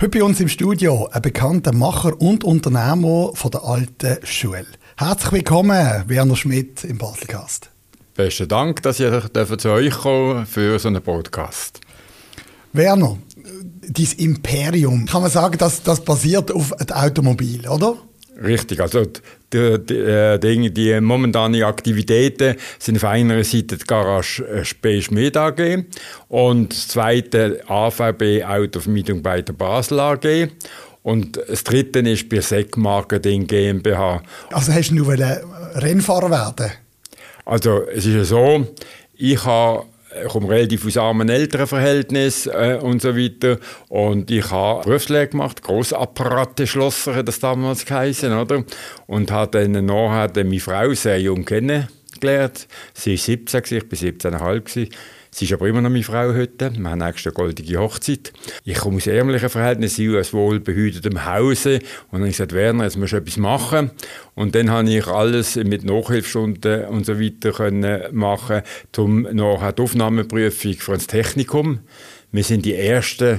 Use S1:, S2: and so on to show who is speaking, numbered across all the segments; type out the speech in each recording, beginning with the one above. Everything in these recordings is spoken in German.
S1: Heute bei uns im Studio ein bekannter Macher und Unternehmer von der alten Schule. Herzlich willkommen, Werner Schmidt im Baselcast.
S2: Besten Dank, dass ich zu euch komme für so einen Podcast.
S1: Werner, dein Imperium, kann man sagen, dass das basiert auf dem Automobil, oder?
S2: Richtig, also die, die, äh, die, momentanen Aktivitäten sind auf einer Seite die Garage äh, Spee Schmied AG und das zweite AVB Autovermietung bei der Basel AG. Und das dritte ist bei SEC Marketing GmbH.
S1: Also hast du nur Rennfahrer werden?
S2: Also es ist ja so, ich habe komme relativ aus armen Elternverhältnis äh, und so weiter. Und ich habe Berufslehre gemacht, Grossapparate-Schlosser hat das damals geheißen, oder? Und habe dann nachher meine Frau sehr jung kennengelernt. Sie war 17, ich war 17,5. Sie ist aber immer noch meine Frau heute. Wir haben nächste goldige Hochzeit. Ich komme aus ärmlichen Verhältnissen, aus wohlbehütetem Hause. Und dann habe ich gesagt, Werner, jetzt musst du etwas machen. Und dann habe ich alles mit Nachhilfestunden und so weiter können machen, um nachher die Aufnahmeprüfung für das Technikum. Wir sind die ersten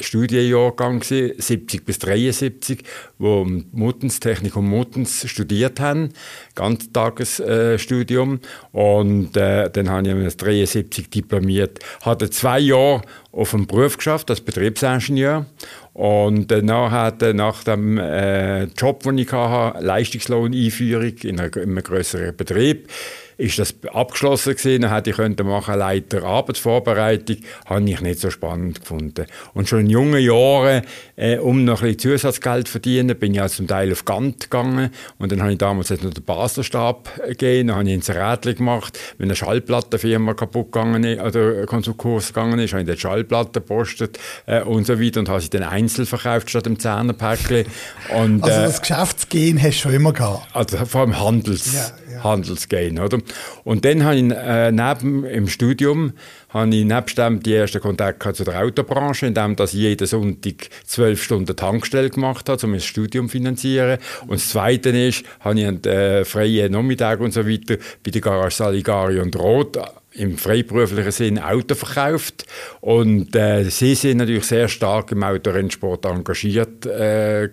S2: Studienjahrgang 70 bis 73, wo Muttens, Technikum Muttens studiert haben, Ganztagesstudium. Äh, und äh, dann habe ich 1973 diplomiert. Hatte zwei Jahre auf dem Beruf geschafft als Betriebsingenieur. Und danach hatte nach dem äh, Job, den ich hatte, Leistungslohneinführung in, einer, in einem größeren Betrieb, ist das abgeschlossen gewesen. Dann hätte ich könnte machen Leiter Arbeitsvorbereitung, habe ich nicht so spannend gefunden. Und schon in jungen Jahren, äh, um noch ein bisschen Zusatzgeld zu verdienen, bin ich also zum Teil auf Gant gegangen und dann habe ich damals noch den Baslerstab gegeben, dann habe ich ins Rädchen gemacht, wenn eine Schallplattenfirma kaputt gegangen ist, oder Konkurs gegangen ist, habe ich die Schallplatte gepostet äh, und so weiter und habe sie dann einzeln verkauft statt im Zehnerpäckchen.
S1: Und, also äh, das Geschäftsgehen hast du schon immer gehabt?
S2: Also vor allem Handels. Ja ja. Oder? Und dann habe ich äh, neben im Studium habe ich nebst dem die ersten Kontakte zu der Autobranche, indem ich jeden Sonntag zwölf Stunden Tankstelle gemacht habe, um mein Studium zu finanzieren. Und das Zweite ist, habe ich einen äh, freien Nachmittag und so weiter bei der Garage Saligari und Roth im freiberuflichen Sinn Auto verkauft und äh, sie sind natürlich sehr stark im Autorennsport engagiert äh.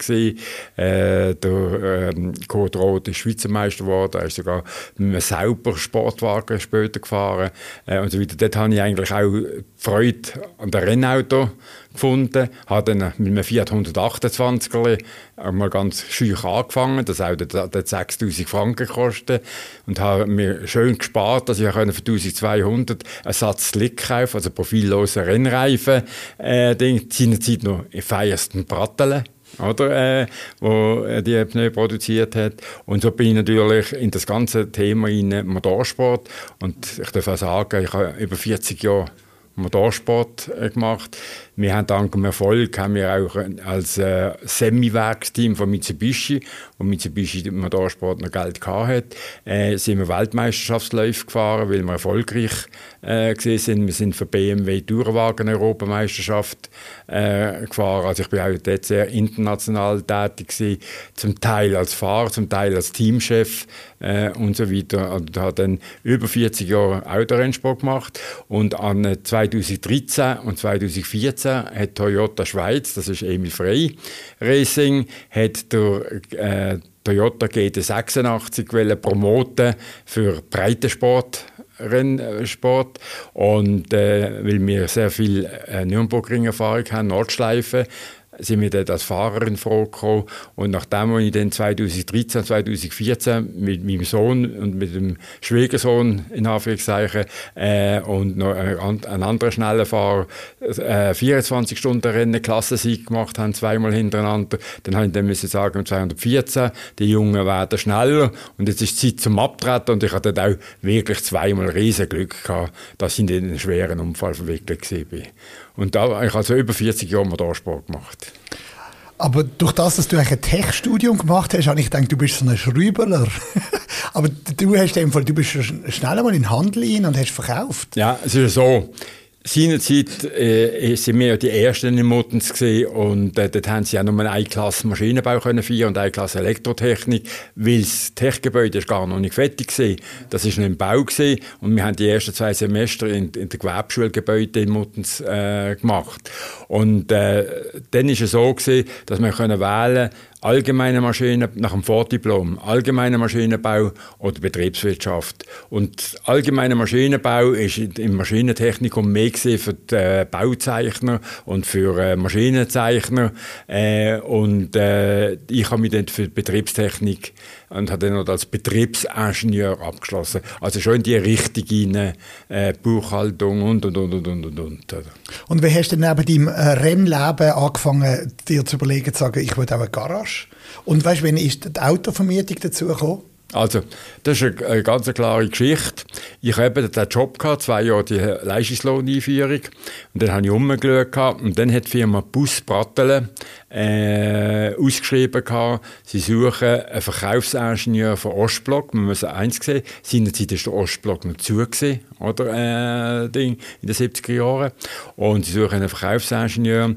S2: Äh, der ähm, Kurt Roth ist Schweizer Meister geworden, er ist sogar mit einem sauber Sportwagen später gefahren äh, und so weiter. Dort habe ich eigentlich auch Freude an der Rennauto gefunden, habe dann mit einem Fiat 128er mal ganz schüch angefangen, das Auto hat 6000 Franken gekostet und habe mir schön gespart, dass ich für 1200 einen Satz Slick kaufen, also profillosen Rennreifen, äh, Ding, seinerzeit noch in feiersten Brattelen oder, äh, wo die Pneu produziert hat. Und so bin ich natürlich in das ganze Thema in Motorsport und ich darf auch sagen, ich habe über 40 Jahre Motorsport äh, gemacht. Wir haben dank dem Erfolg haben wir auch als äh, Semi-Werksteam von Mitsubishi, wo Mitsubishi Motorsport noch Geld hatte, äh, sind wir Weltmeisterschaftsläufe gefahren, weil wir erfolgreich äh, sind. Wir sind für BMW Tourenwagen Europameisterschaft äh, gefahren. Also ich bin auch dort sehr international tätig gewesen, zum Teil als Fahrer, zum Teil als Teamchef äh, und so weiter. Und habe dann über 40 Jahre Autorennsport gemacht und an 2013 und 2014 2016 hat Toyota Schweiz, das ist Emil Frey Racing, hat der äh, Toyota GT86 promoten für Breitensport. Rennsport und äh, weil wir sehr viel äh, Nürburgring-Erfahrung haben, Nordschleife, sind wir dann als Fahrer in Frage gekommen. Und nachdem ich dann 2013, 2014 mit meinem Sohn und mit dem Schwiegersohn in Anführungszeichen äh, und noch ein, ein anderer schneller Fahrer äh, 24 Stunden Rennen Klassensieg gemacht haben, zweimal hintereinander, dann habe ich dann müssen sagen, 214, die Jungen werden schneller und jetzt ist Zeit zum Abtreten und ich hatte dann auch wirklich zweimal riesen Glück gehabt, dass ich in einen schweren Unfall verwickelt war. Und da habe ich also über 40 Jahre Motorsport gemacht.
S1: Aber durch das, dass du ein Tech-Studium gemacht hast, habe ich gedacht, du bist so ein Schrüberler. Aber du hast in Fall, du bist schnell einmal in den Handel rein und hast verkauft.
S2: Ja, es ist so. Seinerzeit äh, sind wir ja die Ersten in Muttens gesehen und äh, dort haben sie auch nur eine Klasse Maschinenbau können feiern und eine Klasse Elektrotechnik, weil das Techgebäude gar noch nicht fertig war. Das ist noch im Bau gewesen und wir haben die ersten zwei Semester in, in der Gewerbeschulgebäude in Muttens äh, gemacht. Und äh, dann ist es so gewesen, dass wir können wählen allgemeine Maschinen nach dem Vordiplom, allgemeiner Maschinenbau oder Betriebswirtschaft. Und allgemeiner Maschinenbau ist im Maschinentechnikum mehr für die äh, Bauzeichner und für äh, Maschinenzeichner. Äh, und ich habe mich dann für die Betriebstechnik und habe dann noch als Betriebsingenieur abgeschlossen. Also schon in die Richtung rein, äh, Buchhaltung und, und, und, und, und, und.
S1: Und wie hast du neben deinem äh, Rennleben angefangen, dir zu überlegen, zu sagen, ich will auch eine Garage? Und weißt du, wann ist die Autovermietung dazu gekommen?
S2: Also, das ist eine, eine ganz klare Geschichte. Ich habe den Job gehabt, zwei Jahre die Leistungslohneinführung. Und dann habe ich umgeschaut und dann hat die Firma Bus Brattelen äh, ausgeschrieben gehabt, sie suchen einen Verkaufsingenieur für Ostblock. Man muss eins sehen, seinerzeit ist der Ostblock noch zu oder, äh, Ding, in den 70er Jahren. Und sie suchen einen Verkaufsingenieur.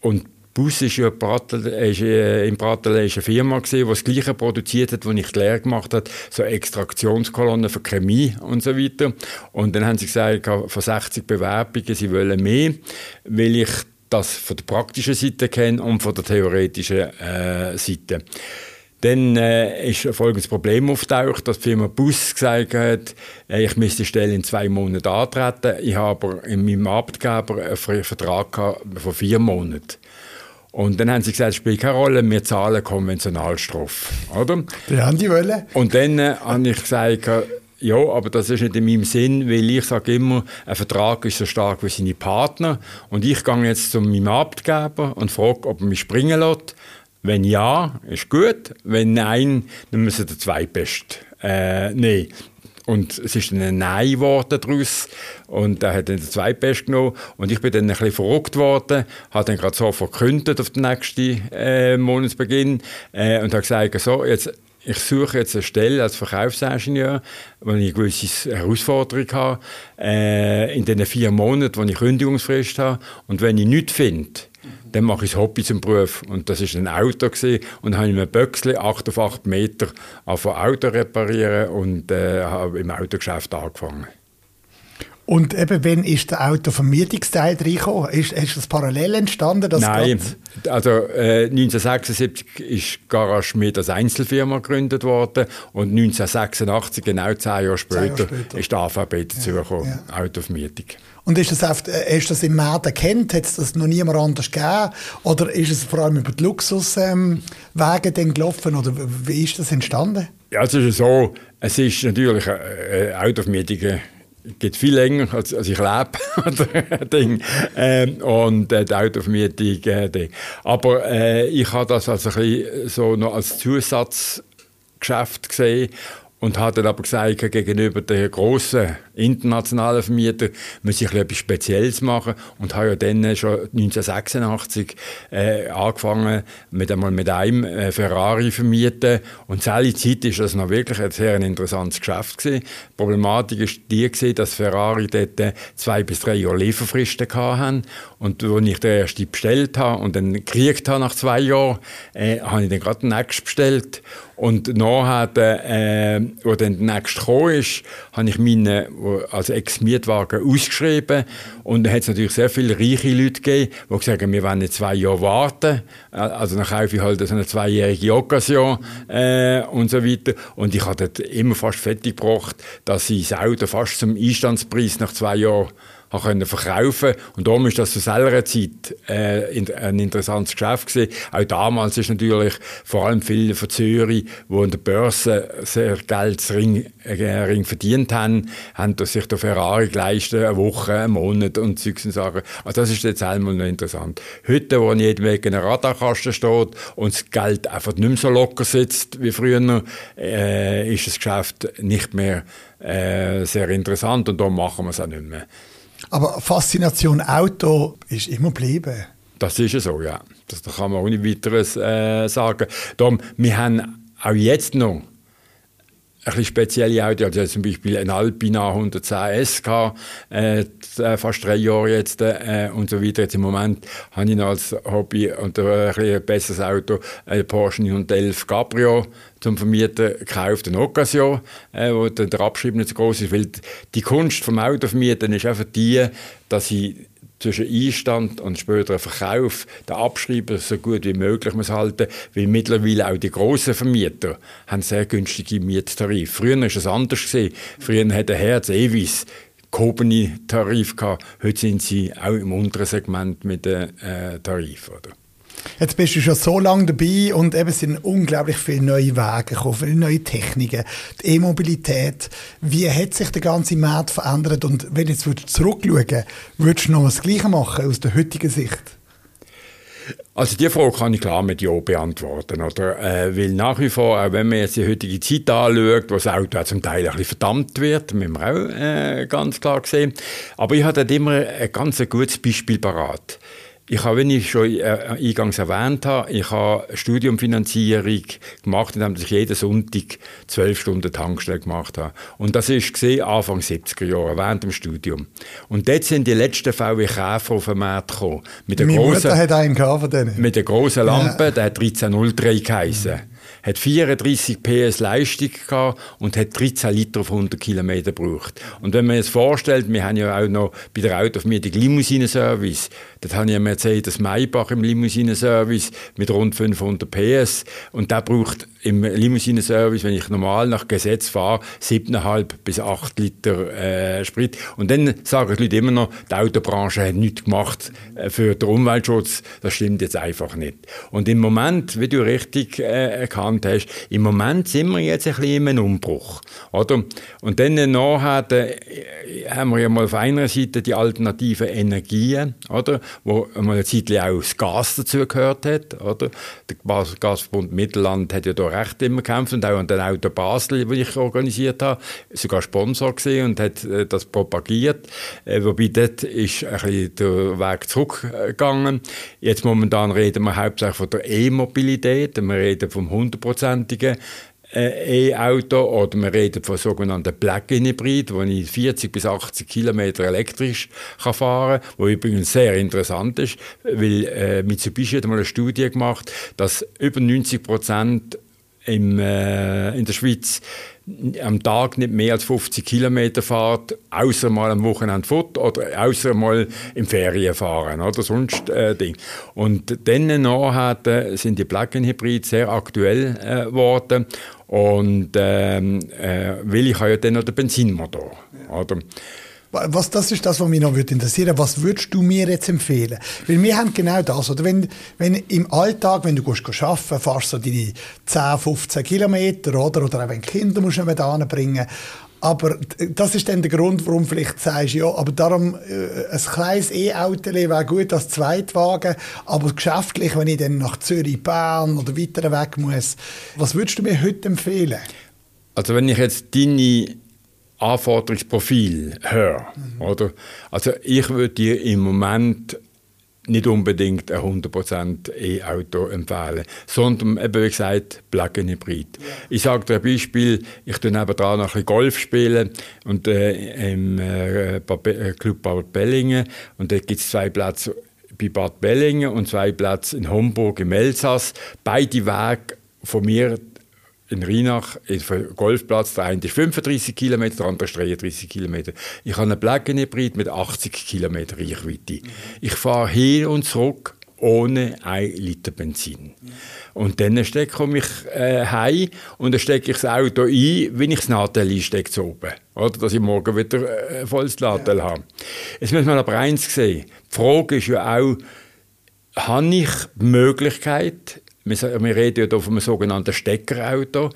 S2: Und Bus ist ja Brattel, ist, äh, in Brattel ist eine Firma die das Gleiche produziert hat, was ich Lehre gemacht habe, so Extraktionskolonnen für Chemie und so weiter. Und dann haben sie gesagt, von 60 Bewerbungen, sie wollen mehr, weil ich das von der praktischen Seite kenne und von der theoretischen äh, Seite. Dann äh, ist folgendes Problem auftaucht, dass die Firma Bus gesagt hat, äh, ich müsste die Stelle in zwei Monaten antreten. Ich habe aber in meinem Arbeitgeber einen Vertrag von vier Monaten. Und dann haben sie gesagt, es spielt keine Rolle, wir zahlen Konventionalstrafe. Oder?
S1: Die haben die wollen.
S2: Und dann äh, habe ich gesagt, ja, aber das ist nicht in meinem Sinn, weil ich sage immer, ein Vertrag ist so stark wie seine Partner. Und ich gehe jetzt zu meinem Abgeber und frage, ob er mich springen lässt. Wenn ja, ist gut. Wenn nein, dann müssen wir zwei Best äh, nehmen. Und es ist dann ein Nein geworden daraus. Und er hat dann den Zweitbest genommen. Und ich bin dann ein bisschen verrückt worden, habe dann gerade so verkündet auf den nächsten äh, Monatsbeginn äh, und habe gesagt, so, jetzt ich suche jetzt eine Stelle als Verkaufsingenieur, wo ich eine gewisse Herausforderung habe, äh, in den vier Monaten, wo ich Kündigungsfrist habe. Und wenn ich nichts finde, dann mache ich das Hobby zum Beruf. Und das war ein Auto. Gewesen. Und dann habe ich mit Böckli 8 auf 8 Meter auf Auto reparieren und äh, habe im Autogeschäft angefangen.
S1: Und eben, wann ist der Autovermietungsteil reingekommen? Ist, ist das parallel entstanden?
S2: Das Nein, also äh, 1976 ist Garage Schmidt als Einzelfirma gegründet worden und 1986, genau zehn Jahre später, Jahre später. ist die AVB dazugekommen, ja, ja. Autovermietung.
S1: Und ist das, oft, äh, ist das im Markt erkannt? Hat es das noch niemand anders gegeben? Oder ist es vor allem über die Luxuswege ähm, gelaufen? Oder wie ist das entstanden?
S2: Ja, es ist so, es ist natürlich äh, Autovermietung geht viel länger, als, als ich lebe. Ding. Ähm, und äh, die Autovermietung. Äh, Aber äh, ich habe das als ein bisschen so noch als Zusatzgeschäft gesehen und habe dann aber gesagt, gegenüber den grossen internationalen Vermietern muss ich etwas Spezielles machen und habe ja dann schon 1986 äh, angefangen mit einmal mit einem äh, Ferrari vermieten und zu dieser Zeit ist das noch wirklich ein sehr interessantes Geschäft gewesen. Die Problematik ist die gewesen, dass Ferrari dort äh, zwei bis drei Jahre Lieferfristen hatten und als ich den ersten bestellt habe und dann gekriegt habe nach zwei Jahren, äh, habe ich dann gerade den nächsten bestellt und nachher, äh, wo dann der nächste gekommen ist, habe ich meine als Ex-Mietwagen ausgeschrieben. Und da hat es natürlich sehr viele reiche Leute gegeben, die gesagt haben, wir wollen nicht zwei Jahre warten. Also dann kaufe ich halt so eine zweijährige Occasion äh, und so weiter. Und ich habe dort immer fast fertig gebracht, dass ich das Auto fast zum Einstandspreis nach zwei Jahren können verkaufen Und darum ist das zu selber Zeit äh, ein interessantes Geschäft gewesen. Auch damals ist natürlich vor allem viele von Zürich, die an der Börse sehr Geld ring, äh, verdient haben, haben sich der Ferrari geleistet, eine Woche, einen Monat und solche Sachen. Also das ist jetzt einmal noch interessant. Heute, wo jeden Weg ein Radarkasten steht und das Geld einfach nicht mehr so locker sitzt wie früher, äh, ist das Geschäft nicht mehr äh, sehr interessant und darum machen wir es auch nicht mehr.
S1: Aber Faszination Auto ist immer geblieben.
S2: Das ist so, ja. Das, das kann man ohne weiteres äh, sagen. Darum, wir haben auch jetzt noch bisschen spezielle Autos, also zum Beispiel ein Alpina 110 SK, äh, äh, fast drei Jahre jetzt äh, und so weiter. Jetzt im Moment habe ich noch als Hobby und äh, ein, besseres Auto ein Porsche 911 Cabrio zum Vermieten gekauft, eine Occasion, äh, wo der Abschrieb nicht so groß ist, weil die Kunst vom Auto vermieten ist einfach die, dass ich zwischen Einstand und späteren Verkauf der Abschreiber so gut wie möglich muss halten, weil mittlerweile auch die grossen Vermieter haben sehr günstige Miettarife. Früher war es anders gewesen. Früher hat Herz Ewis gehobene Tarif gehabt. Heute sind sie auch im unteren Segment mit den äh, Tarifen. Oder?
S1: Jetzt bist du schon so lange dabei und eben sind unglaublich viele neue Wege gekommen, viele neue Techniken, die E-Mobilität. Wie hat sich der ganze Markt verändert und wenn du jetzt zurückschauen würdest du noch das Gleiche machen aus der heutigen Sicht?
S2: Also die Frage kann ich klar mit Ja beantworten, oder? Äh, weil nach wie vor, auch wenn man jetzt die heutige Zeit anschaut, wo das Auto zum Teil ein bisschen verdammt wird, müssen wir auch äh, ganz klar sehen. Aber ich hatte immer ein ganz gutes Beispiel parat. Ich habe, wie ich schon äh, eingangs erwähnt habe, ich habe Studiumfinanzierung gemacht, indem ich jeden Sonntag zwölf Stunden Tankstelle gemacht habe. Und das ist gesehen Anfang 70er Jahre, während dem Studium. Und dort sind die letzten VW Käfer auf den Markt gekommen.
S1: Mit der Meine grossen, Mutter hat einen von denen.
S2: Mit der grossen Lampe, ja. der hat 1303 geheißen. Mhm hat 34 PS Leistung gehabt und hat 13 Liter auf 100 Kilometer gebraucht. Und wenn man jetzt vorstellt, wir haben ja auch noch bei der Autovermietung Limousinenservice, dort habe ich einen Mercedes Maybach im Limousinenservice mit rund 500 PS und der braucht im Limousinenservice, wenn ich normal nach Gesetz fahre, 7,5 bis 8 Liter äh, Sprit. Und dann sagen die Leute immer noch, die Autobranche hat nichts gemacht äh, für den Umweltschutz. Das stimmt jetzt einfach nicht. Und im Moment, wie du richtig äh, erkannt hast, im Moment sind wir jetzt ein bisschen im Umbruch. Oder? Und dann nachher äh, haben wir ja mal auf einer Seite die alternativen Energien, oder? Wo mal eine Zeit auch das Gas dazu gehört hat. Oder? Der Gasverbund Mittelland hat ja da recht immer gekämpft und auch an den Auto Basel, die ich organisiert habe, sogar Sponsor gesehen und hat äh, das propagiert. Äh, wobei dort ist ein bisschen der Weg zurückgegangen. Jetzt momentan reden wir hauptsächlich von der E-Mobilität. Wir reden vom hundertprozentigen E-Auto oder wir reden von sogenannten Plug-in-Hybrid, wo ich 40 bis 80 Kilometer elektrisch kann fahren kann, was übrigens sehr interessant ist, weil äh, Mitsubishi hat mal eine Studie gemacht, dass über 90 Prozent äh, in der Schweiz am Tag nicht mehr als 50 Kilometer fahrt, außer mal am Wochenende fort oder außer mal im Ferien fahren oder sonst äh, Ding. Und dann nachher sind die Plug-in-Hybrid sehr aktuell äh, geworden und ähm, äh, weil ich habe ja dann noch den Benzinmotor. Ja. Oder?
S1: Was, das ist das, was mich noch interessieren würde. Was würdest du mir jetzt empfehlen? Weil wir haben genau das. Oder wenn, wenn im Alltag, wenn du gehst, arbeiten fahrst du deine 10, 15 Kilometer, oder? Oder auch wenn Kinder musst du mit bringen aber das ist dann der Grund, warum vielleicht sagst, ja, aber darum äh, ein kleines E-Auto wäre gut als Zweitwagen, aber geschäftlich, wenn ich dann nach Zürich, Bern oder weiter weg muss, was würdest du mir heute empfehlen?
S2: Also wenn ich jetzt deine Anforderungsprofil höre. Mhm. Oder? Also ich würde dir im Moment nicht unbedingt ein 100% E-Auto empfehlen, sondern eben wie gesagt Plug-in-Hybrid. Ich sage dir ein Beispiel, ich tue nebenan noch ein bisschen Golf spielen und äh, im äh, äh Club Bad Bellingen und da gibt es zwei Plätze bei Bad Bellingen und zwei Plätze in Homburg im Elsass. Beide Wege von mir in Rheinach, auf dem Golfplatz, der eine ist 35 km, der andere ist 33 km. Ich habe einen Plug-in-Hybrid mit 80 km Reichweite. Ich fahre hin und zurück ohne ein Liter Benzin. Und dann stecke ich äh, heim und dann stecke ich das Auto ein, wenn ich das Nadel einstecke zu oben. Oder, dass ich morgen wieder äh, volles Nadel ja. habe. Jetzt muss man aber eins sehen. Die Frage ist ja auch, habe ich die Möglichkeit, wir, wir reden ja hier von einem sogenannten Steckerauto,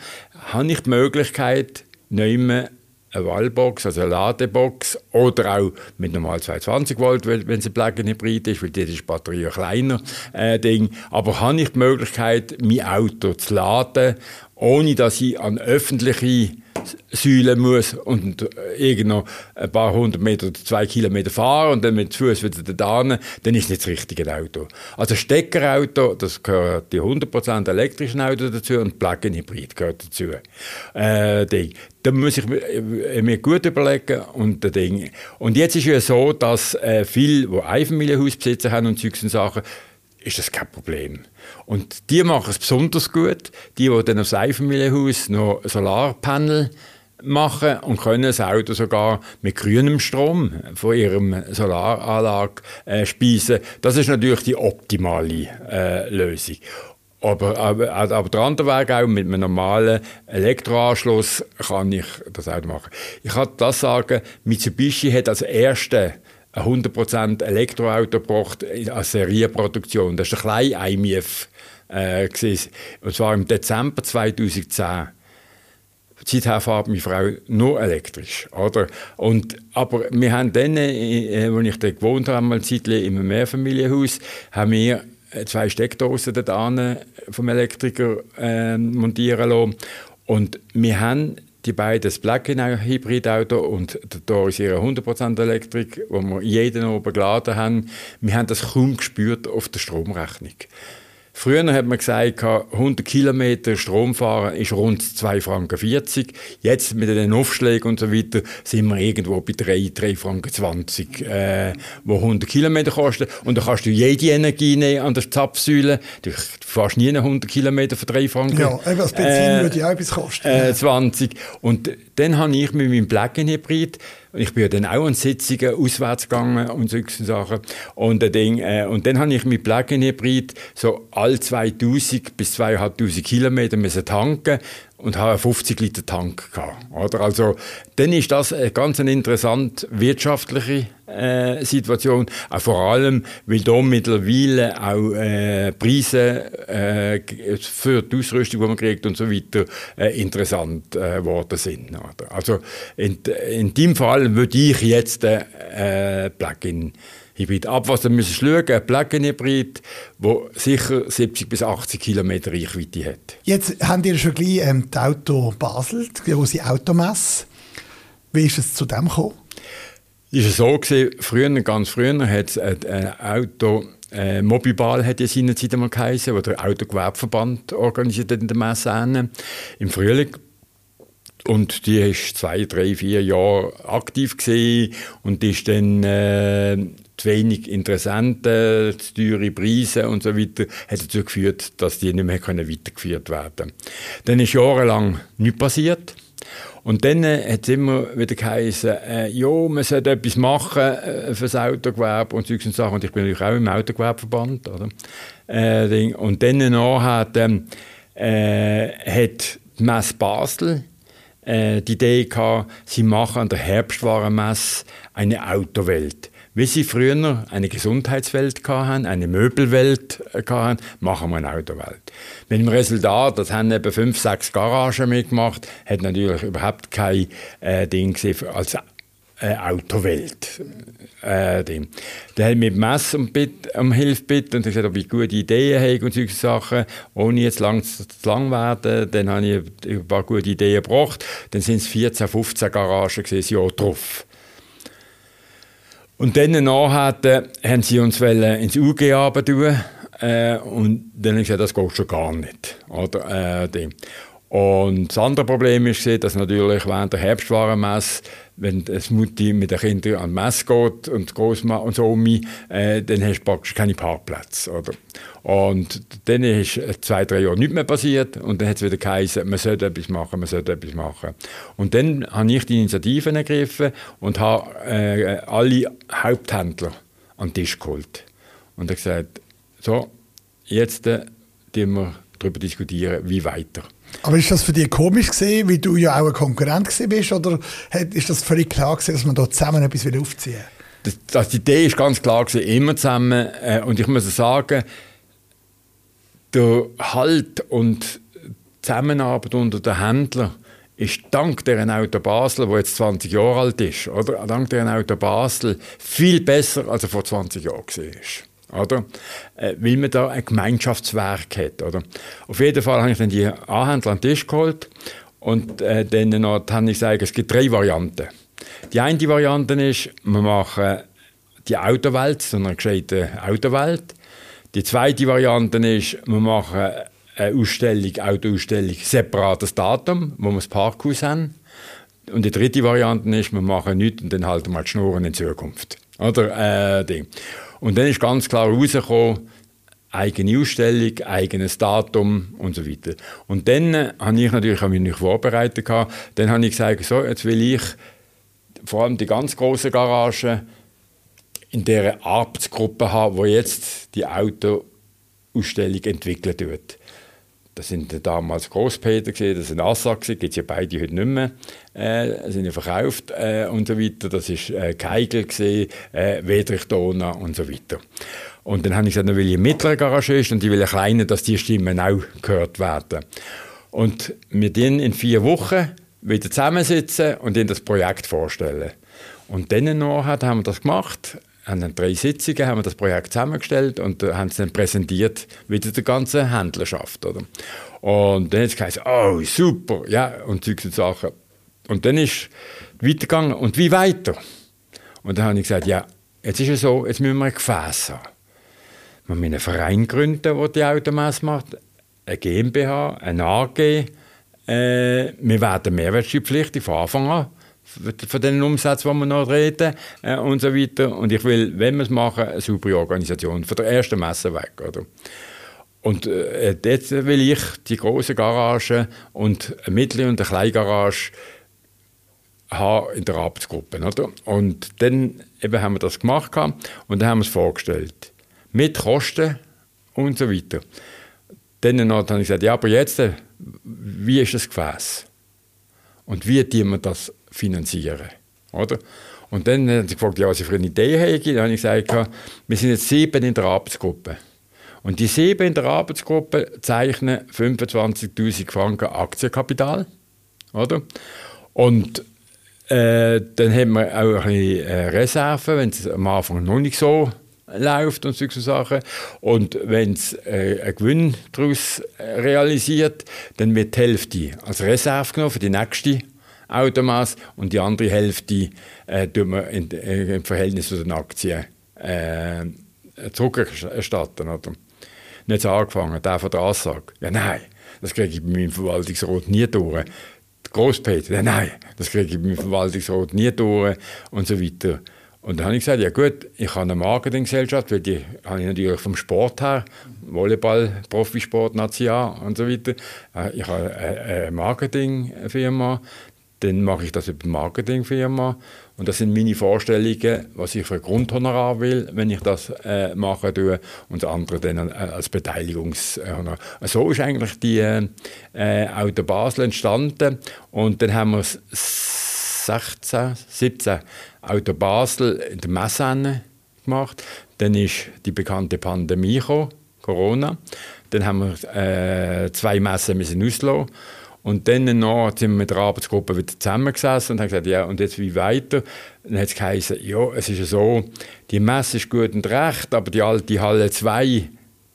S2: habe ich die Möglichkeit, nicht mehr eine Wallbox, also eine Ladebox oder auch mit normal 220 Volt, wenn es ein Plug-in-Hybrid ist, weil das ist die Batterie ein kleiner äh, Ding. Aber habe ich die Möglichkeit, mein Auto zu laden, ohne dass ich an öffentliche Säule muss und irgendwo ein paar hundert Meter oder zwei Kilometer fahren und dann mit Fuß wieder da dann ist nicht das richtige Auto. Also Steckerauto, das gehört die 100% elektrischen Auto dazu und Plug-in-Hybrid gehört dazu. Äh, die, da muss ich mir gut überlegen und Ding. Und jetzt ist es ja so, dass äh, viele, die Einfamilienhausbesitzer haben und solche Sachen, ist das kein Problem. Und die machen es besonders gut, die, die dann aufs Einfamilienhaus noch Solarpanel machen und können das Auto sogar mit grünem Strom von ihrem Solaranlage äh, speisen. Das ist natürlich die optimale äh, Lösung. Aber, aber, aber der andere Weg auch mit einem normalen Elektroanschluss kann ich das Auto machen. Ich kann das sagen, Mitsubishi hat als erste 100% Elektroauto gebracht als Serienproduktion. Das ist ein kleiner IMF. Äh, und zwar im Dezember 2010. Seither fährt meine Frau nur elektrisch. Oder? Und, aber wir haben dann, äh, als ich da gewohnt habe, einmal Zeit in einem Mehrfamilienhaus, haben wir zwei Steckdosen da vom Elektriker äh, montieren lassen. Und wir haben die beiden Plug-in-Hybrid-Auto und da ist ihre 100% Elektrik, wo wir jeden oben geladen haben. Wir haben das kaum gespürt auf der Stromrechnung. Früher hat man gesagt, 100 Kilometer Strom fahren ist rund 2,40 Franken. Jetzt mit den Aufschlägen und so weiter sind wir irgendwo bei 3, 3,20 Franken, äh, wo 100 Kilometer kosten. Und da kannst du jede Energie nehmen an der Zapfsäule. Du fährst nie 100 Kilometer für 3 Franken.
S1: Ja, das Benzin äh, würde ja auch etwas kosten.
S2: Äh, 20. Und dann habe ich mit meinem Plug-in-Hybrid ich bin ja dann auch an Sitzungen auswärts gegangen und solche Sachen. Und, Ding, äh, und dann habe ich mit Plug-in-Hybrid so all 2000 bis 2500 Kilometer müssen tanken und habe einen 50 Liter Tank gehabt. Oder? Also, dann ist das eine ganz interessante wirtschaftliche äh, Situation. Auch vor allem, weil da mittlerweile auch äh, Preise äh, für die Ausrüstung, die man kriegt und so weiter, äh, interessant äh, geworden sind. Oder? Also, in, in dem Fall würde ich jetzt äh, Plugin Hybrid. Ab was wir müssen schauen, ein Plug-in-Hybrid, der sicher 70 bis 80 Kilometer Reichweite hat.
S1: Jetzt haben ihr schon gleich ähm, die Auto Basel, die große Automesse. Wie ist es zu dem gekommen?
S2: Ist es so gewesen, früher, ganz früher, hat es ein Auto äh, Mobibal hat ja seinerzeit einmal geheißen, wo der Autogewerbeverband organisiert in der Messe im Frühling. Und die ist zwei, drei, vier Jahre aktiv gewesen und ist dann äh, zu wenig Interessenten, zu teure Preise und so weiter, hat dazu geführt, dass die nicht mehr können weitergeführt werden. Dann ist jahrelang nichts passiert. Und dann äh, hat es immer wieder geheißen, äh, ja, man sollte etwas machen äh, für das Autogewerbe und solche Sachen. Und ich bin natürlich auch im Autogewerbeverband. Oder? Äh, und dann nachher äh, hat die Messe Basel äh, die Idee gehabt, sie machen an der Herbstwarenmesse eine Autowelt. Wie sie früher eine Gesundheitswelt hatten, eine Möbelwelt hatten, machen wir eine Autowelt. Mit dem Resultat, das haben eben fünf, sechs Garagen mitgemacht, hat natürlich überhaupt kein äh, Ding als äh, Autowelt. Äh, dem. Der hat mit Mess um, um Hilfe gebeten und gesagt, ob ich gute Ideen habe und solche Sachen, ohne jetzt lang zu lang werden. Dann habe ich ein paar gute Ideen gebracht. Dann sind es 14, 15 Garagen gewesen, Jahr drauf. Und dann nachher haben sie uns ins UG tun äh, und dann habe ich gesagt, das geht schon gar nicht. Oder, äh, und das andere Problem ist, dass natürlich während der Herbstwarenmesse, wenn das Mutti mit den Kindern an die Messe geht und Großma und so mich, äh, dann hast du praktisch keine Parkplätze. Oder? Und dann ist zwei, drei Jahre nichts mehr passiert und dann hat es wieder geheißen, man sollte etwas machen, man sollte etwas machen. Und dann habe ich die Initiativen ergriffen und habe äh, alle Haupthändler an den Tisch geholt. Und habe gesagt, so, jetzt äh, wir darüber diskutieren, wie weiter.
S1: Aber ist das für dich komisch gesehen, wie du ja auch ein Konkurrent bist, oder ist das völlig klar gewesen, dass man da zusammen etwas aufziehen will?
S2: Das, das, die Idee ist ganz klar gewesen, immer zusammen. Äh, und ich muss sagen, der Halt und Zusammenarbeit unter den Händlern ist dank der Auto Basel, wo jetzt 20 Jahre alt ist, oder dank der Auto Basel viel besser als er vor 20 Jahren war oder? Äh, weil man da ein Gemeinschaftswerk hat, oder? Auf jeden Fall habe ich dann die Anhändler an den Tisch geholt Und äh, dann habe ich gesagt, es gibt drei Varianten. Die eine Variante ist, wir machen die Autowelt, so eine gescheite Autowelt. Die zweite Variante ist, wir machen eine Ausstellung, Autoausstellung, separates Datum, wo wir das Parkhaus haben. Und die dritte Variante ist, wir machen nichts und dann halten wir die Schnurren in Zukunft. Oder, äh, Ding. Und dann ist ganz klar rausgekommen, eigene Ausstellung, eigenes Datum und so weiter. Und dann äh, habe ich natürlich mich nicht vorbereitet. Dann habe ich gesagt, so, jetzt will ich vor allem die ganz große Garage in der Arbeitsgruppe haben, wo jetzt die Autoausstellung entwickelt wird. Das sind damals Großpeter das sind Assa gibt es ja beide heute nicht mehr, äh, sind ja verkauft äh, und so weiter. Das ist äh, Keigel gesehen, äh, Wedrich Dona und so weiter. Und dann habe ich gesagt, dann will ich einen mittleren Garagist und ich will einen kleinen, dass die Stimmen auch gehört werden. Und wir dann in vier Wochen wieder zusammensitzen und ihnen das Projekt vorstellen. Und dann haben wir das gemacht, haben dann drei Sitzungen, haben wir das Projekt zusammengestellt und haben es dann präsentiert wieder der ganzen Händlerschaft. Oder? Und dann hat es geheißen, oh, super, ja, und solche Sachen. Und dann ist es weitergegangen. Und wie weiter? Und dann habe ich gesagt, ja, jetzt ist es so, jetzt müssen wir ein Gefäß haben. Wir müssen einen Verein gründen, der die Automesse macht, eine GmbH, eine AG. Äh, wir werden mehrwertsteuerpflichtig von Anfang an von den Umsätzen, die wir noch reden äh, und so weiter. Und ich will, wenn wir es machen, eine saubere Organisation von der ersten Messe weg. Oder? Und äh, jetzt will ich die große Garage und eine mittlere und eine kleine Garage haben in der Arbeitsgruppe. Oder? Und dann eben haben wir das gemacht und dann haben wir es vorgestellt mit Kosten und so weiter. Dann habe ich gesagt, ja, aber jetzt, äh, wie ist das Gefäß? Und wie tun wir das finanzieren? Oder? Und dann haben sie gefragt, ja, was ich für eine Idee hätte. Dann habe ich gesagt, wir sind jetzt sieben in der Arbeitsgruppe. Und die sieben in der Arbeitsgruppe zeichnen 25.000 Franken Aktienkapital. Oder? Und äh, dann haben wir auch ein bisschen äh, Reserven, wenn es am Anfang noch nicht so läuft und solche Sachen. Und wenn es äh, einen Gewinn daraus äh, realisiert, dann wird die Hälfte als Reserve genommen für die nächste Automaß und die andere Hälfte äh, tun wir in, äh, im Verhältnis zu den Aktien äh, zurückerstatten. Oder? Nicht so angefangen, der von der Aussage. Ja, nein, das kriege ich bei meinem Verwaltungsrat nie durch. Großpeter, ja, nein, das kriege ich bei meinem Verwaltungsrat nie durch und so weiter. Und dann habe ich gesagt, ja gut, ich habe eine Marketinggesellschaft, weil die habe ich natürlich vom Sport her, Volleyball, Profisport, National und so weiter. Äh, ich habe eine Marketingfirma, dann mache ich das über eine Marketingfirma und das sind meine Vorstellungen, was ich für ein Grundhonorar will, wenn ich das äh, machen tue und das andere dann äh, als Beteiligungshonorar. So ist eigentlich die äh, Auto Basel entstanden und dann haben wir 16, 17 Auto Basel in der Messe gemacht. Dann ist die bekannte Pandemie gekommen, Corona. Dann haben wir äh, zwei Messen müssen auslassen. Und dann sind wir mit der Arbeitsgruppe wieder zusammengesessen und haben gesagt, ja, und jetzt wie weiter? Dann hat es geheißen, ja, es ist ja so, die Messe ist gut und recht, aber die alte Halle 2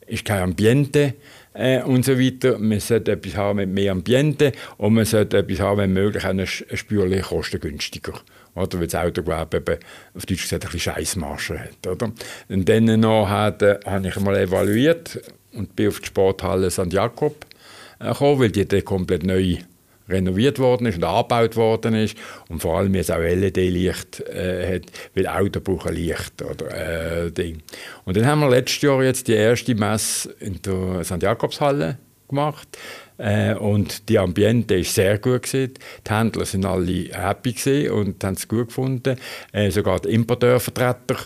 S2: ist kein Ambiente äh, und so weiter. Man sollte etwas haben mit mehr Ambiente und man sollte etwas haben, wenn möglich, auch spürlich kostengünstiger. Oder? Weil das Autogewerbe eben, auf Deutsch gesagt, ein bisschen Scheissmarschen hat. Oder? Und dann noch hat, äh, habe ich mal evaluiert und bin auf die Sporthalle St. Jakob gekommen, weil die komplett neu renoviert worden ist und angebaut worden ist und vor allem jetzt auch LED-Licht äh, hat, weil Auto brauchen Licht oder äh, Ding. Und dann haben wir letztes Jahr jetzt die erste Messe in der St. Jakobshalle gemacht äh, und die Ambiente ist sehr gut gewesen. Die Händler sind alle happy und haben es gut gefunden. Äh, sogar die Importeurvertreter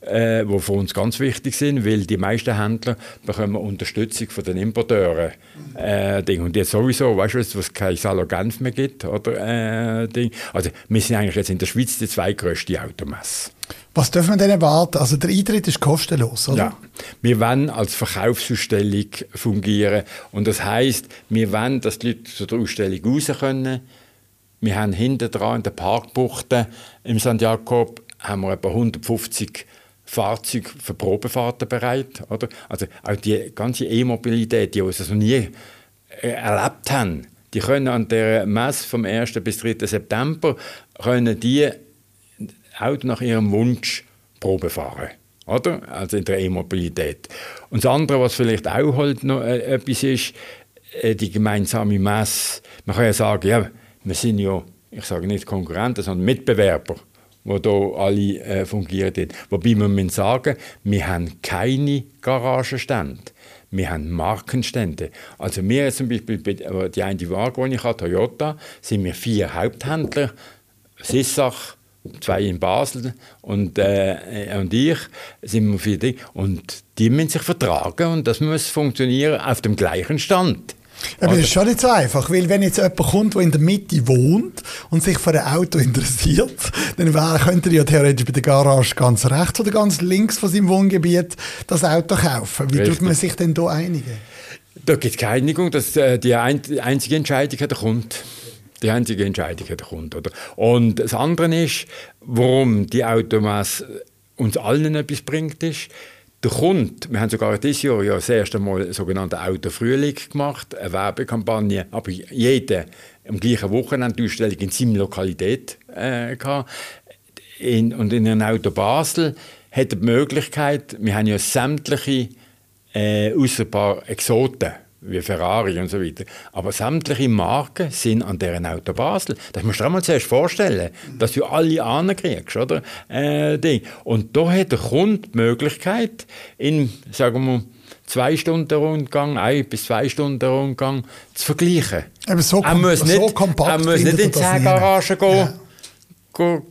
S2: äh, die für uns ganz wichtig sind, weil die meisten Händler bekommen Unterstützung von den Importeuren. Äh, Ding. Und jetzt sowieso, weißt du, was kein Salo Genf mehr gibt, oder, äh, Ding. Also wir sind eigentlich jetzt in der Schweiz die zweitgrößte Automesse.
S1: Was dürfen wir denn erwarten? Also der Eintritt ist kostenlos, oder?
S2: Ja, wir wollen als Verkaufsausstellung fungieren und das heißt, wir wollen, dass die Leute zu der Ausstellung raus können. Wir haben hinten dran in der Parkbuchten im St. Jakob haben wir etwa 150 Fahrzeuge für Probefahrten bereit. Oder? Also auch die ganze E-Mobilität, die wir also nie äh, erlebt haben, die können an der Messe vom 1. bis 3. September können die Auto nach ihrem Wunsch Probe fahren. Oder? Also in der E-Mobilität. Und das andere, was vielleicht auch halt noch äh, etwas ist, äh, die gemeinsame Messe. Man kann ja sagen, ja, wir sind ja, ich sage nicht Konkurrenten, sondern Mitbewerber, wo da alle äh, fungieren. Wobei man muss sagen, wir haben keine Garagenstände. Wir haben Markenstände. Also wir zum Beispiel, äh, die eine Wagen, die ich habe, Toyota, sind wir vier Haupthändler, Sissach, zwei in Basel und, äh, und ich sind wir vier. Und die müssen sich vertragen und das muss funktionieren auf dem gleichen Stand.
S1: Aber das ist schon nicht so einfach, weil wenn jetzt jemand kommt, der in der Mitte wohnt und sich für ein Auto interessiert, dann könnte er ja theoretisch bei der Garage ganz rechts oder ganz links von seinem Wohngebiet das Auto kaufen. Wie Richtig. tut man sich denn da einigen?
S2: Da gibt es keine Einigung, das äh, die einzige Entscheidung hat der Kunde. Die einzige Entscheidung hat der Kunde. Oder? Und das andere ist, warum die Automasse uns allen etwas bringt, ist, der Kunde, wir haben sogar dieses Jahr ja das erste Mal einen sogenannten Autofrühling gemacht, eine Werbekampagne, aber jeder am gleichen Wochenende die Ausstellung in seiner Lokalität äh, gehabt. In, und in einem Auto Basel hat die Möglichkeit, wir haben ja sämtliche, äh, außer ein paar Exoten, wie Ferrari und so weiter. Aber sämtliche Marken sind an deren Auto Basel. Das musst du dir mal zuerst vorstellen, dass du alle ankriegst, oder? Äh, Ding. Und da hat der Kunde die Möglichkeit, in, sagen wir, zwei Stunden Rundgang, ein bis zwei Stunden Rundgang zu vergleichen.
S1: Aber so, er muss nicht, so kompakt
S2: er muss nicht in die Garage gehen. Ja schauen.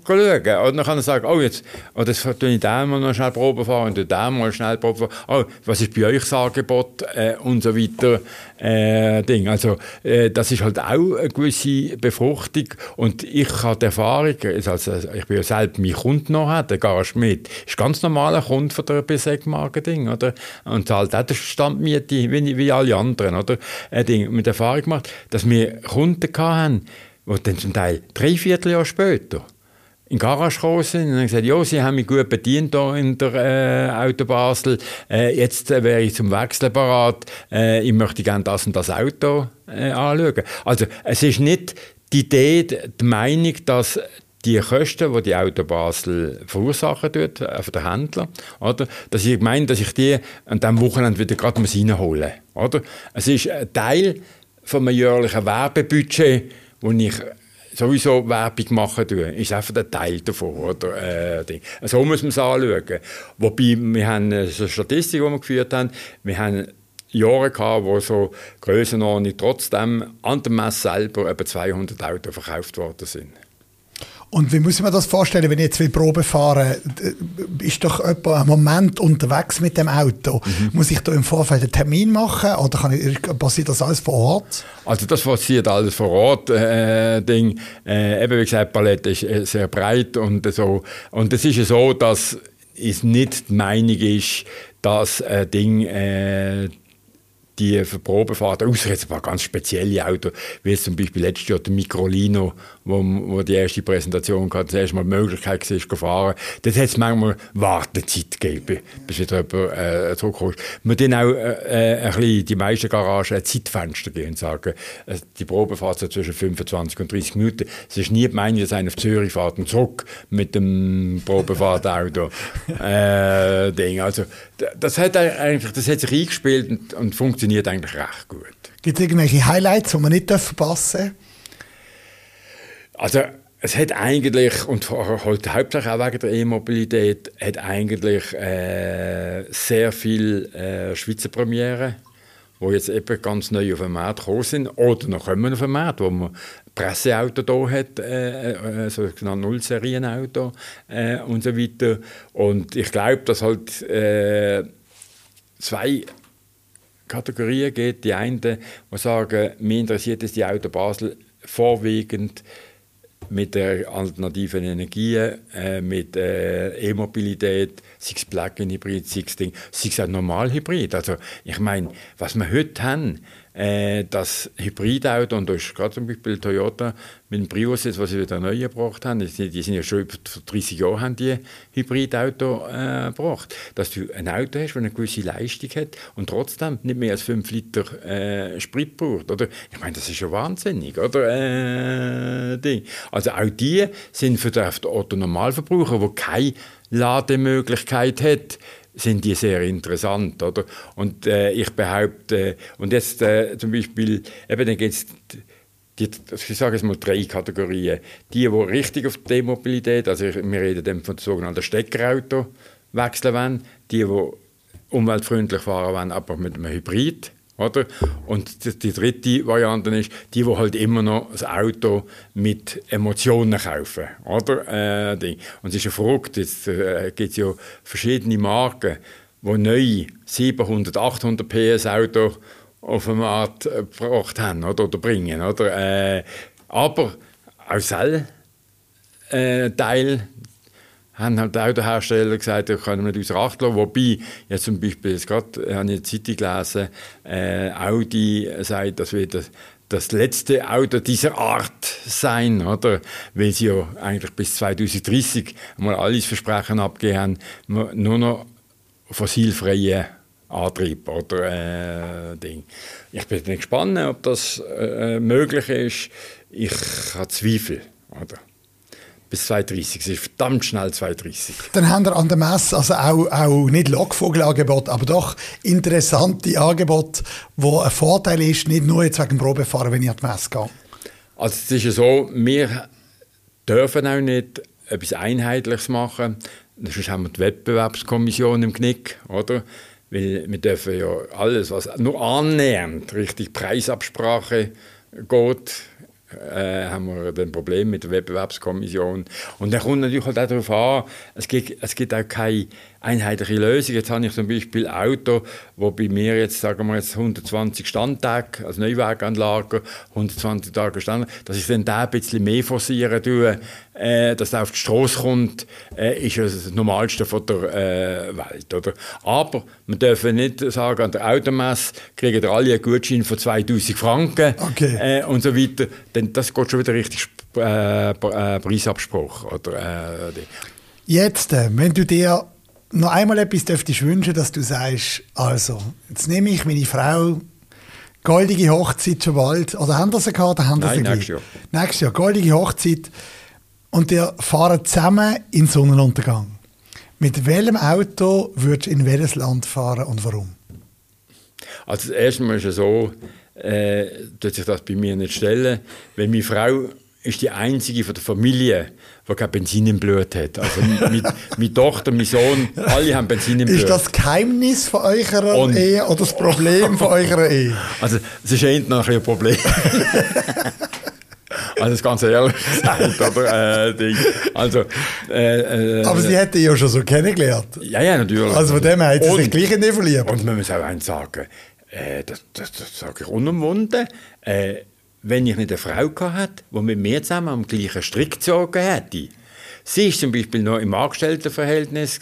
S2: Und dann kann er sagen, oh, jetzt, oh, das tue ich da mal noch schnell Probe fahren und da mal schnell Probe fahren. Oh, was ist bei euch das Angebot? Äh, und so weiter. Äh, Ding. Also, äh, das ist halt auch eine gewisse Befruchtung. Und ich habe die Erfahrung, also, ich bin ja selbst mein Kunde noch, der Garage mit, ist ganz normaler Kunde von der Beseg Marketing, oder? Und zahlt auch die Standmiete wie, wie alle anderen, oder? Äh, Ding, mit Erfahrung gemacht, dass wir Kunden hatten, die dann zum Teil drei Vierteljahr später in Garage gekommen sind und haben gesagt, ja, sie haben mich gut bedient hier in der äh, Auto Basel, äh, jetzt äh, wäre ich zum Wechseln bereit, äh, ich möchte gerne das und das Auto äh, anschauen. Also es ist nicht die Idee, die Meinung, dass die Kosten, die die Auto Basel verursachen tut, äh, für den Händler, oder? Dass ich meine, dass ich die an diesem Wochenende wieder gerade reinholen muss? Es ist ein Teil von einem jährlichen Werbebudget, wo ich sowieso Werbung machen tun, ist einfach ein Teil davon. Oder? Äh, so muss man es anschauen. Wobei, wir haben eine Statistik, die wir geführt haben, wir haben Jahre gehabt, wo so Grössenordnung trotzdem an der Messe selber etwa 200 Autos verkauft worden sind.
S1: Und wie muss man das vorstellen, wenn ich jetzt will Probe fahren ist doch jemand einen Moment unterwegs mit dem Auto. Mhm. Muss ich da im Vorfeld einen Termin machen oder kann ich, passiert das alles vor Ort?
S2: Also das passiert alles vor Ort. Äh, Ding. Äh, eben wie gesagt, Palette ist äh, sehr breit und so. Und es ist ja so, dass es nicht die Meinung ist, dass ein Ding äh, die für Probefahrten, außer jetzt ein paar ganz spezielle Autos, wie zum Beispiel letztes Jahr der Microlino, wo, wo die erste Präsentation hatte, das erste Mal die Möglichkeit war, zu fahren. Dort hat es manchmal Wartezeit gegeben, bis wieder jemand äh, zurückkommst. Wir dann auch äh, äh, ein bisschen die meisten Garagen ein Zeitfenster gehen und sagen, äh, die Probefahrt so zwischen 25 und 30 Minuten. Es ist nie gemeint, dass einer auf Zürich fährt und zurück mit dem Probefahrtauto. äh, Ding. Also, das hat, eigentlich, das hat sich eingespielt und, und funktioniert eigentlich recht gut.
S1: Gibt es irgendwelche Highlights, die man nicht verpassen darf?
S2: Also es hat eigentlich, und halt hauptsächlich auch wegen der E-Mobilität, hat eigentlich äh, sehr viele äh, Schweizer Premiere, die jetzt eben ganz neu auf den Markt gekommen sind, oder noch kommen auf den Markt, wo man Presseauto da hat, äh, äh, sogenannte Nullserienauto äh, und so weiter. Und ich glaube, dass halt äh, zwei Kategorien gibt. Die einen, die sagen, mir interessiert es die Auto Basel vorwiegend mit der alternativen Energien, äh, mit äh, E-Mobilität, sei es Plug-in-Hybrid, sei es Ding, sei es auch Normal-Hybrid. Also ich meine, was wir heute haben, äh, das Hybridauto, und da ist gerade zum Beispiel Toyota mit dem Prius, jetzt, was sie wieder neu gebracht haben, die, die sind ja schon über 30 Jahre haben die Hybridauto äh, gebracht, dass du ein Auto hast, das eine gewisse Leistung hat und trotzdem nicht mehr als 5 Liter äh, Sprit braucht, oder? Ich meine, das ist ja wahnsinnig, oder? Äh, Ding. Also auch die sind für den Otto-Normalverbraucher, der keine Lademöglichkeit hat, sind die sehr interessant, oder? Und äh, ich behaupte, und jetzt äh, zum Beispiel, eben dann geht es ich sage es mal drei Kategorien. Die, die richtig auf die Mobilität, also wir reden dann von sogenannten Steckerauto wechseln wollen, die, die umweltfreundlich fahren wollen, aber mit einem Hybrid. Oder? Und die, die dritte Variante ist, die, die halt immer noch das Auto mit Emotionen kaufen. Oder? Äh, und es ist ja verrückt, jetzt äh, gibt es ja verschiedene Marken, die neu 700, 800 PS Auto auf den Markt äh, gebracht haben oder, oder bringen. Oder? Äh, aber auch Sell äh, haben halt auch der Hersteller gesagt, wir können nicht außer Acht lassen. Wobei, jetzt zum Beispiel, jetzt gerade habe ich eine Zeitung gelesen, äh, Audi sagt, dass wir das, das letzte Auto dieser Art sein, oder? Weil sie ja eigentlich bis 2030 mal alles Versprechen haben, nur noch fossilfreie Antrieb oder äh, Ding. Ich bin gespannt, ob das äh, möglich ist. Ich habe Zweifel. Oder? Bis 2,30. Es ist verdammt schnell 2,30.
S1: Dann haben wir an der Messe also auch, auch nicht Lokvogelangebote, aber doch interessante Angebote, wo ein Vorteil ist, nicht nur jetzt wegen dem Probefahren, wenn ich an die Messe gehe.
S2: Also es ist ja so, wir dürfen auch nicht etwas Einheitliches machen. Sonst haben wir die Wettbewerbskommission im Knick, oder? Weil wir dürfen ja alles, was nur annähernd richtig Preisabsprache geht, äh, haben wir ein Problem mit der Wettbewerbskommission. Und dann kommt natürlich halt auch darauf an, es gibt, es gibt auch keine einheitliche Lösung. Jetzt habe ich zum Beispiel ein Auto, wo bei mir jetzt, sagen wir jetzt 120 Standtage, also Neuwagenanlage, 120 Tage Stand, dass ich dann da ein bisschen mehr forcieren tue, äh, dass er auf die Straße kommt, äh, ist das Normalste von der äh, Welt. Oder? Aber wir dürfen nicht sagen, an der Automesse kriegen alle einen Gutschein von 2000 Franken okay. äh, und so weiter. Denn das geht schon wieder richtig äh, äh, Preisabspruch. Oder,
S1: Jetzt, wenn du dir noch einmal etwas dürftest wünschen, dass du sagst, also, jetzt nehme ich meine Frau, goldige Hochzeit schon bald, oder haben das sie gehabt, oder haben
S2: Nein, nächstes Jahr.
S1: Nächstes Jahr, goldige Hochzeit, und ihr fahren zusammen in den Sonnenuntergang. Mit welchem Auto würdest du in welches Land fahren und warum?
S2: Also erstmal ist es so, äh, dass ich das bei mir nicht stellen, weil meine Frau ist die einzige von der Familie, kein Benzin im Blut hat. Also meine Tochter, mein Sohn, alle haben Benzin im Blut.
S1: Ist das Geheimnis von eurer Und, Ehe oder das Problem von eurer Ehe?
S2: Also es ist eher noch ein Problem. Also das ganz ehrlich gesagt, oder? Äh, also, äh,
S1: äh, Aber sie hätte ja schon so kennengelernt.
S2: Ja, ja, natürlich.
S1: Also von dem her hat sie sich gleich die verliebt.
S2: Und man muss auch eins sagen, äh, das, das, das sage ich unumwunden, äh, wenn ich nicht eine Frau gehabt die mit mir zusammen am gleichen Strick gezogen hätte. Sie ist zum Beispiel noch im Angestelltenverhältnis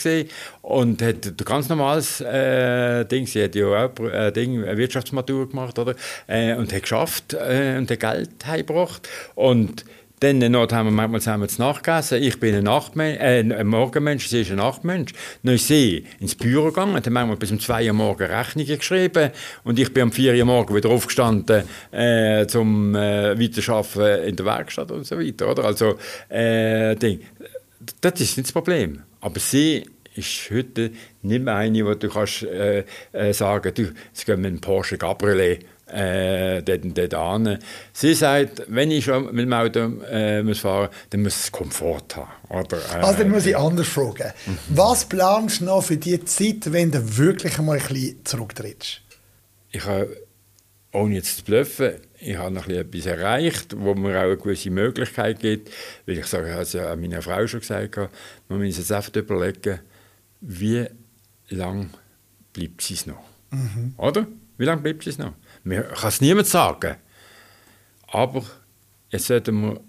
S2: und hat ein ganz normales äh, Ding, sie hat ja auch äh, Ding, eine Wirtschaftsmatur gemacht, oder? Äh, und hat geschafft äh, und hat Geld heimgebracht. Und dann noch haben wir manchmal zusammen zu Nacht gegessen. Ich bin ein, Nachtmensch, äh, ein Morgenmensch, sie ist ein Nachtmensch. Dann ist sie ins Büro gegangen, hat manchmal bis um 2 Uhr morgens Rechnungen geschrieben und ich bin um 4 Uhr morgens wieder aufgestanden äh, zum äh, Weiterarbeiten in der Werkstatt und so weiter. Oder? Also, äh, Ding. das ist nicht das Problem. Aber sie ist heute nicht mehr eine, wo du kannst äh, äh, sagen, du, jetzt gehen wir in Porsche Cabriolet äh, dort, dort an. Sie sagt, wenn ich schon mit dem Auto äh, muss fahren muss, dann muss es Komfort haben. Oder,
S1: äh, also dann muss ich anders fragen. Mhm. Was planst du noch für die Zeit, wenn du wirklich einmal ein bisschen zurücktrittst?
S2: Ich habe, ohne jetzt zu bluffen, ich habe noch etwas erreicht, wo mir auch eine gewisse Möglichkeit gibt. Weil ich sage, ich habe es ja meiner Frau schon gesagt, man muss jetzt einfach überlegen, wie lange bleibt sie noch. Mhm. Oder? Wie lange bleibt sie noch? Man kann es niemand sagen. Aber jetzt sollten wir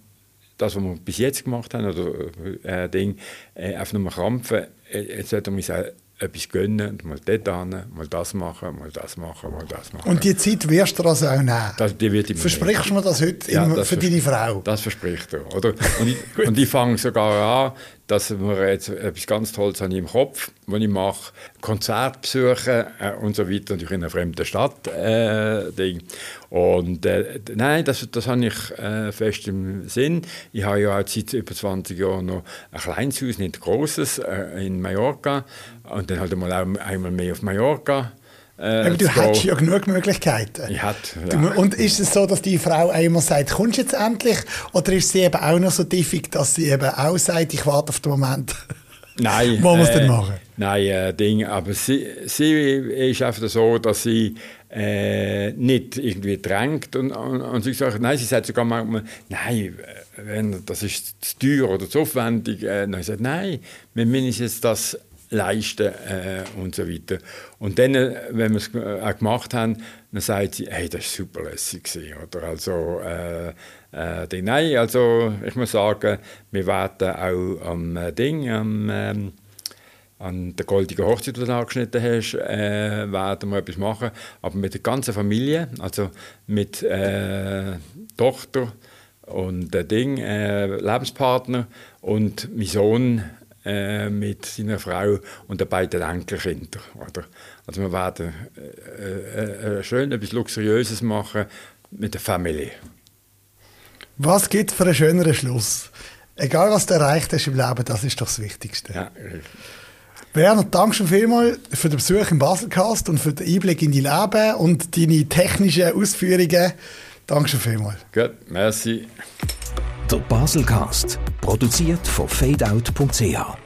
S2: das, was wir bis jetzt gemacht haben, oder äh, Ding, äh, einfach nur krampfen, äh, jetzt sollten wir uns etwas gönnen, mal dort hin, mal das machen, mal das machen, mal das machen.
S1: Und die Zeit wirst du also auch nehmen?
S2: Das, die wird
S1: Versprichst du mir das heute ja, das für deine Frau?
S2: Das verspricht er. Oder? Und ich, und ich fange sogar an, dass wir jetzt etwas ganz Tolles habe ich im Kopf, was ich mache, Konzertbesuche äh, und so weiter, natürlich in einer fremden Stadt. Äh, Ding. Und äh, nein, das, das habe ich äh, fest im Sinn. Ich habe ja auch seit über 20 Jahren noch ein kleines Haus, nicht ein grosses, äh, in Mallorca. Und dann halt auch einmal mehr auf Mallorca.
S1: Äh, Aber du hättest ja genug Möglichkeiten.
S2: Ich hätte, ja.
S1: und ist es so, dass die Frau einmal sagt, kommst du jetzt endlich? Oder ist sie eben auch noch so diffig, dass sie eben auch sagt, ich warte auf den Moment?
S2: Nein.
S1: Wo muss äh, denn machen?
S2: Nein, äh, Ding. Aber sie, sie ist einfach so, dass sie äh, nicht irgendwie drängt und, und, und sie sagt, nein, sie sagt sogar manchmal, nein, wenn, das ist zu teuer oder zu aufwendig. Äh, dann sagt nein, wir müssen jetzt das leisten äh, und so weiter. Und dann, äh, wenn wir es äh, auch gemacht haben, dann sagt sie, hey, das war super lässig oder? Also, äh, äh, nein, also ich muss sagen, wir werden auch am äh, Ding, am, ähm, an der goldigen Hochzeit, die du angeschnitten hast, äh, werden wir etwas machen, aber mit der ganzen Familie, also mit Tochter und äh, Ding, Lebenspartner und mein Sohn äh, mit seiner Frau und den beiden Enkelkindern. Oder? Also wir werden äh, äh, äh, schön etwas Luxuriöses machen mit der Familie.
S1: Was gibt für einen schöneren Schluss? Egal, was du erreicht hast im Leben, das ist doch das Wichtigste. Ja. Werner, danke schon vielmals für den Besuch im Baselcast und für den Einblick in dein Leben und deine technischen Ausführungen. Danke schon vielmals.
S2: Gut, merci.
S3: Der Baselcast, produziert von fadeout.ch.